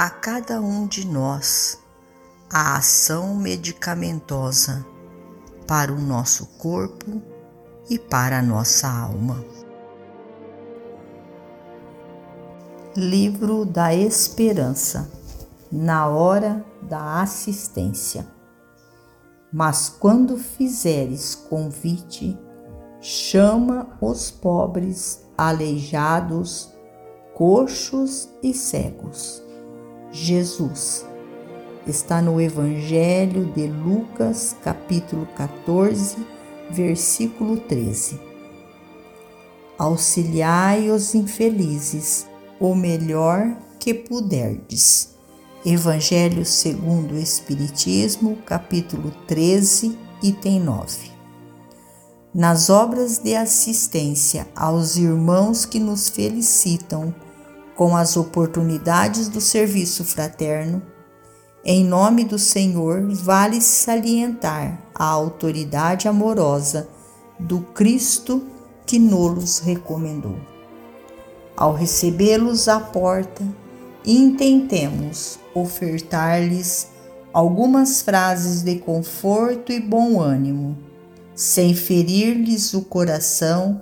a cada um de nós a ação medicamentosa para o nosso corpo e para a nossa alma. Livro da Esperança na hora da assistência. Mas quando fizeres convite, chama os pobres, aleijados, coxos e cegos Jesus. Está no Evangelho de Lucas, capítulo 14, versículo 13. Auxiliai os infelizes, o melhor que puderdes. Evangelho segundo o Espiritismo, capítulo 13, item 9. Nas obras de assistência aos irmãos que nos felicitam com as oportunidades do serviço fraterno, em nome do Senhor, vale salientar a autoridade amorosa do Cristo que nos recomendou. Ao recebê-los à porta, intentemos ofertar-lhes algumas frases de conforto e bom ânimo, sem ferir-lhes o coração,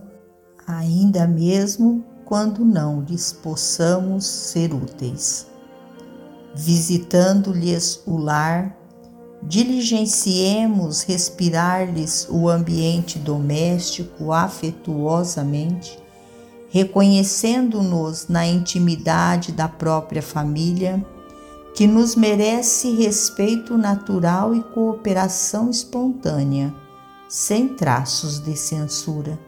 ainda mesmo quando não lhes possamos ser úteis. Visitando-lhes o lar, diligenciemos respirar-lhes o ambiente doméstico afetuosamente, reconhecendo-nos na intimidade da própria família, que nos merece respeito natural e cooperação espontânea, sem traços de censura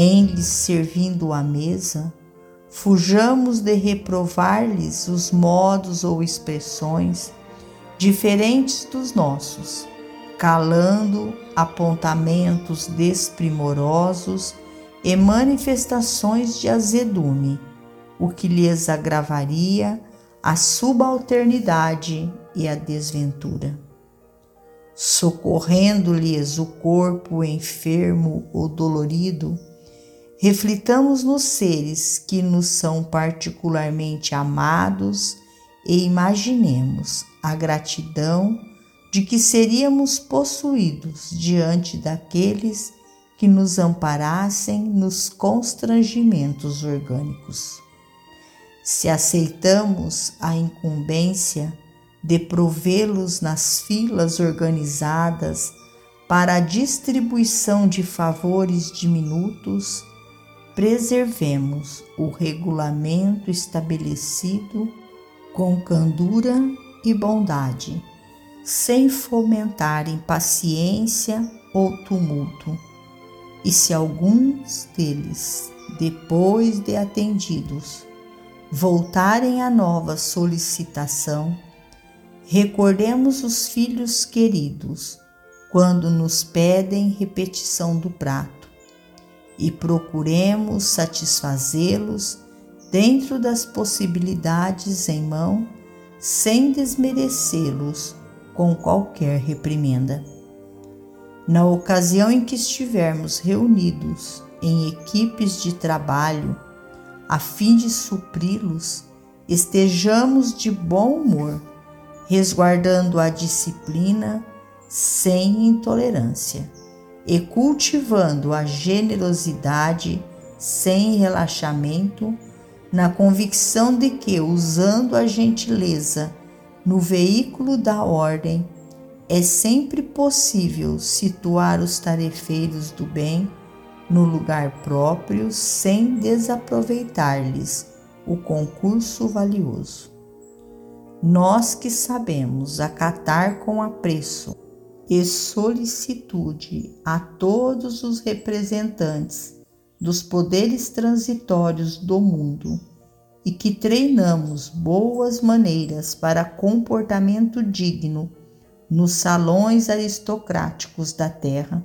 em lhes servindo à mesa, fujamos de reprovar-lhes os modos ou expressões diferentes dos nossos, calando apontamentos desprimorosos e manifestações de azedume, o que lhes agravaria a subalternidade e a desventura. Socorrendo-lhes o corpo enfermo ou dolorido, reflitamos nos seres que nos são particularmente amados e imaginemos a gratidão de que seríamos possuídos diante daqueles que nos amparassem nos constrangimentos orgânicos. Se aceitamos a incumbência de provê-los nas filas organizadas para a distribuição de favores diminutos, preservemos o regulamento estabelecido com candura e bondade, sem fomentar impaciência ou tumulto. E se alguns deles, depois de atendidos, voltarem a nova solicitação, recordemos os filhos queridos quando nos pedem repetição do prato e procuremos satisfazê-los dentro das possibilidades em mão, sem desmerecê-los com qualquer reprimenda. Na ocasião em que estivermos reunidos em equipes de trabalho, a fim de supri-los, estejamos de bom humor, resguardando a disciplina sem intolerância e cultivando a generosidade sem relaxamento, na convicção de que, usando a gentileza no veículo da ordem, é sempre possível situar os tarefeiros do bem no lugar próprio sem desaproveitar-lhes o concurso valioso. Nós que sabemos acatar com apreço e solicitude a todos os representantes dos poderes transitórios do mundo e que treinamos boas maneiras para comportamento digno nos salões aristocráticos da terra,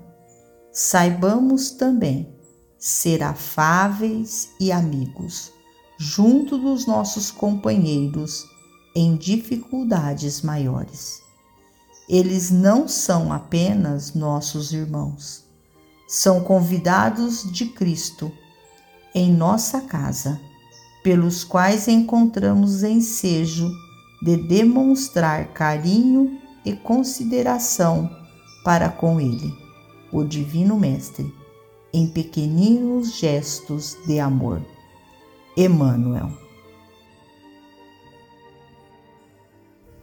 saibamos também ser afáveis e amigos junto dos nossos companheiros em dificuldades maiores. Eles não são apenas nossos irmãos, são convidados de Cristo em nossa casa, pelos quais encontramos ensejo de demonstrar carinho e consideração para com Ele, o Divino Mestre, em pequeninos gestos de amor. Emmanuel.